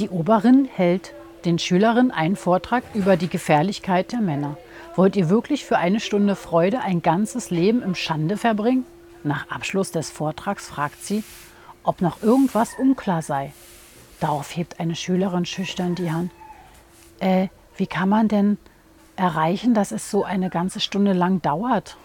Die Oberin hält den Schülerinnen einen Vortrag über die Gefährlichkeit der Männer. Wollt ihr wirklich für eine Stunde Freude ein ganzes Leben im Schande verbringen? Nach Abschluss des Vortrags fragt sie, ob noch irgendwas unklar sei. Darauf hebt eine Schülerin schüchtern die Hand. Äh, wie kann man denn erreichen, dass es so eine ganze Stunde lang dauert?